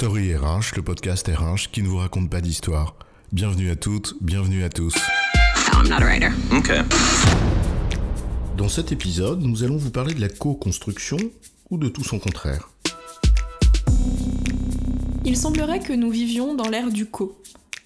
Story RH, le podcast RH qui ne vous raconte pas d'histoire. Bienvenue à toutes, bienvenue à tous. I'm not a writer. Okay. Dans cet épisode, nous allons vous parler de la co-construction ou de tout son contraire. Il semblerait que nous vivions dans l'ère du co.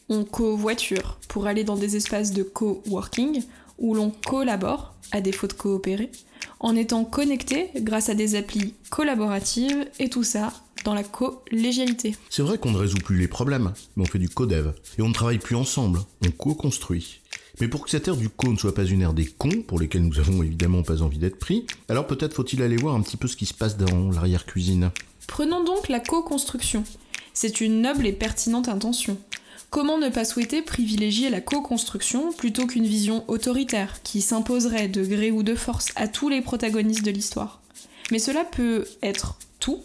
On co-voiture pour aller dans des espaces de co-working où l'on collabore, à défaut de coopérer, en étant connecté grâce à des applis collaboratives et tout ça dans la collégialité. C'est vrai qu'on ne résout plus les problèmes, mais on fait du co-dev. Et on ne travaille plus ensemble, on co-construit. Mais pour que cette ère du co ne soit pas une ère des cons, pour lesquels nous avons évidemment pas envie d'être pris, alors peut-être faut-il aller voir un petit peu ce qui se passe dans l'arrière-cuisine. Prenons donc la co-construction. C'est une noble et pertinente intention. Comment ne pas souhaiter privilégier la co-construction plutôt qu'une vision autoritaire qui s'imposerait de gré ou de force à tous les protagonistes de l'histoire? Mais cela peut être tout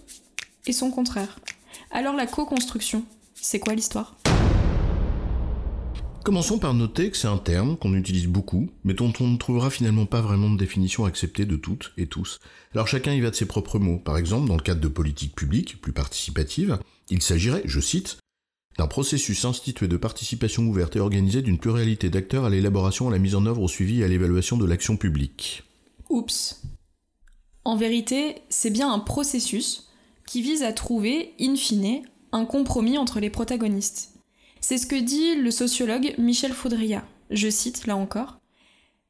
et son contraire. Alors la co-construction, c'est quoi l'histoire? Commençons par noter que c'est un terme qu'on utilise beaucoup, mais dont on ne trouvera finalement pas vraiment de définition acceptée de toutes et tous. Alors chacun y va de ses propres mots. Par exemple, dans le cadre de politiques publiques, plus participatives, il s'agirait, je cite, d'un processus institué de participation ouverte et organisée d'une pluralité d'acteurs à l'élaboration, à la mise en œuvre, au suivi et à l'évaluation de l'action publique. Oups. En vérité, c'est bien un processus qui vise à trouver, in fine, un compromis entre les protagonistes. C'est ce que dit le sociologue Michel Faudria. Je cite là encore.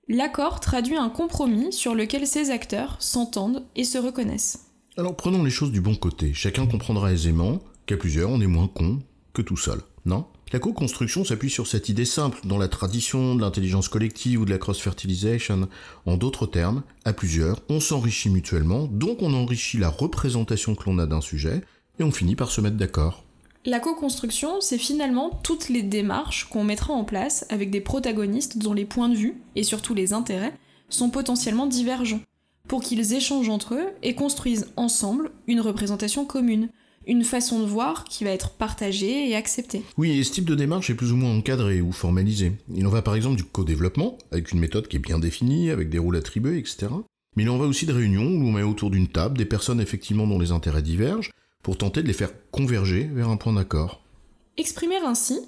L'accord traduit un compromis sur lequel ces acteurs s'entendent et se reconnaissent. Alors prenons les choses du bon côté. Chacun comprendra aisément qu'à plusieurs on est moins con que tout seul, non? La co-construction s'appuie sur cette idée simple dans la tradition de l'intelligence collective ou de la cross-fertilisation. En d'autres termes, à plusieurs, on s'enrichit mutuellement, donc on enrichit la représentation que l'on a d'un sujet, et on finit par se mettre d'accord. La co-construction, c'est finalement toutes les démarches qu'on mettra en place avec des protagonistes dont les points de vue, et surtout les intérêts, sont potentiellement divergents, pour qu'ils échangent entre eux et construisent ensemble une représentation commune, une façon de voir qui va être partagée et acceptée. Oui, et ce type de démarche est plus ou moins encadré ou formalisé. Il en va par exemple du co-développement, avec une méthode qui est bien définie, avec des rôles attribués, etc. Mais il en va aussi de réunions où on met autour d'une table des personnes effectivement dont les intérêts divergent, pour tenter de les faire converger vers un point d'accord. Exprimer ainsi,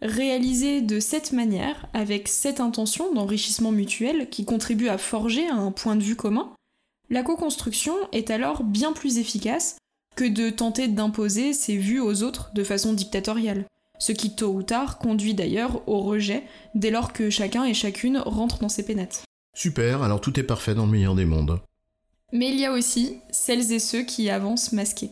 réaliser de cette manière, avec cette intention d'enrichissement mutuel qui contribue à forger un point de vue commun, la co-construction est alors bien plus efficace que de tenter d'imposer ses vues aux autres de façon dictatoriale, ce qui tôt ou tard conduit d'ailleurs au rejet dès lors que chacun et chacune rentre dans ses pénates. Super, alors tout est parfait dans le meilleur des mondes. Mais il y a aussi celles et ceux qui avancent masqués.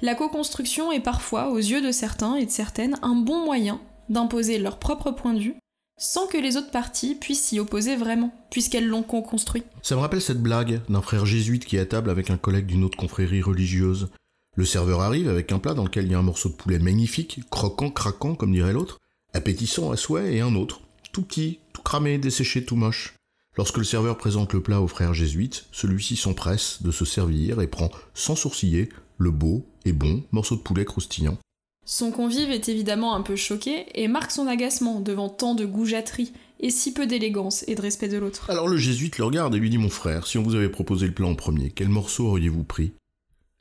La co-construction est parfois, aux yeux de certains et de certaines, un bon moyen d'imposer leur propre point de vue sans que les autres parties puissent s'y opposer vraiment, puisqu'elles l'ont co-construit. Ça me rappelle cette blague d'un frère jésuite qui est à table avec un collègue d'une autre confrérie religieuse. Le serveur arrive avec un plat dans lequel il y a un morceau de poulet magnifique, croquant, craquant comme dirait l'autre, appétissant à souhait, et un autre, tout petit, tout cramé, desséché, tout moche. Lorsque le serveur présente le plat au frère jésuite, celui-ci s'empresse de se servir et prend, sans sourciller, le beau et bon morceau de poulet croustillant. Son convive est évidemment un peu choqué et marque son agacement devant tant de goujaterie et si peu d'élégance et de respect de l'autre. Alors le jésuite le regarde et lui dit Mon frère, si on vous avait proposé le plat en premier, quel morceau auriez-vous pris?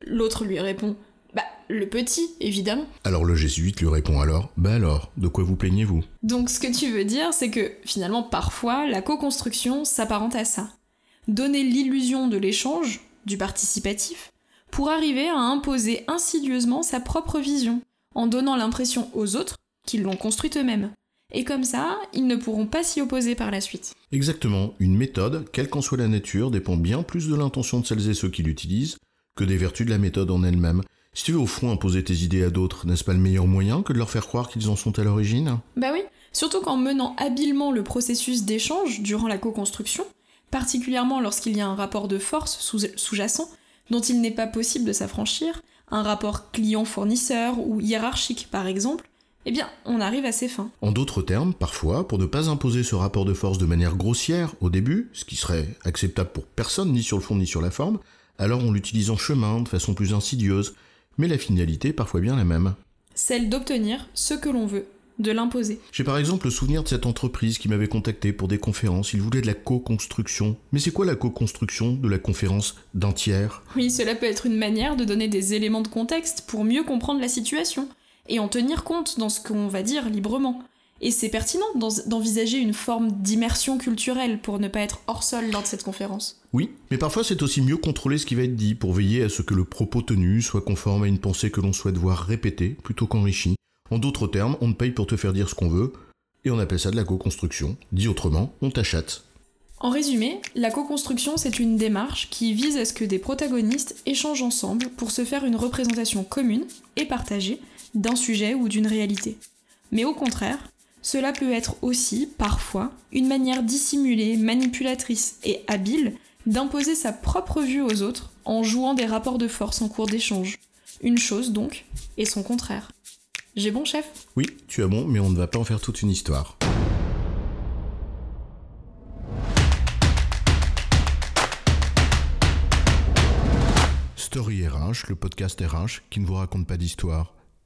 L'autre lui répond Bah, le petit, évidemment. Alors le jésuite lui répond alors Bah alors, de quoi vous plaignez-vous? Donc ce que tu veux dire, c'est que finalement, parfois, la co-construction s'apparente à ça. Donner l'illusion de l'échange, du participatif, pour arriver à imposer insidieusement sa propre vision, en donnant l'impression aux autres qu'ils l'ont construite eux-mêmes. Et comme ça, ils ne pourront pas s'y opposer par la suite. Exactement, une méthode, quelle qu'en soit la nature, dépend bien plus de l'intention de celles et ceux qui l'utilisent que des vertus de la méthode en elle-même. Si tu veux au fond imposer tes idées à d'autres, n'est-ce pas le meilleur moyen que de leur faire croire qu'ils en sont à l'origine? Bah oui, surtout qu'en menant habilement le processus d'échange durant la co-construction, particulièrement lorsqu'il y a un rapport de force sous-jacent dont il n'est pas possible de s'affranchir, un rapport client-fournisseur ou hiérarchique par exemple, eh bien, on arrive à ses fins. En d'autres termes, parfois, pour ne pas imposer ce rapport de force de manière grossière au début, ce qui serait acceptable pour personne, ni sur le fond ni sur la forme, alors on l'utilise en chemin, de façon plus insidieuse, mais la finalité est parfois bien la même. Celle d'obtenir ce que l'on veut, de l'imposer. J'ai par exemple le souvenir de cette entreprise qui m'avait contacté pour des conférences. Ils voulaient de la co-construction. Mais c'est quoi la co-construction? De la conférence d'un tiers? Oui, cela peut être une manière de donner des éléments de contexte pour mieux comprendre la situation et en tenir compte dans ce qu'on va dire librement. Et c'est pertinent d'envisager une forme d'immersion culturelle pour ne pas être hors sol lors de cette conférence. Oui, mais parfois c'est aussi mieux contrôler ce qui va être dit pour veiller à ce que le propos tenu soit conforme à une pensée que l'on souhaite voir répétée plutôt qu'enrichie. En d'autres termes, on te paye pour te faire dire ce qu'on veut, et on appelle ça de la co-construction. Dit autrement, on t'achète. En résumé, la co-construction, c'est une démarche qui vise à ce que des protagonistes échangent ensemble pour se faire une représentation commune et partagée d'un sujet ou d'une réalité. Mais au contraire, cela peut être aussi, parfois, une manière dissimulée, manipulatrice et habile d'imposer sa propre vue aux autres en jouant des rapports de force en cours d'échange. Une chose donc, et son contraire. J'ai bon, chef? Oui, tu as bon, mais on ne va pas en faire toute une histoire. Story RH, le podcast RH qui ne vous raconte pas d'histoire.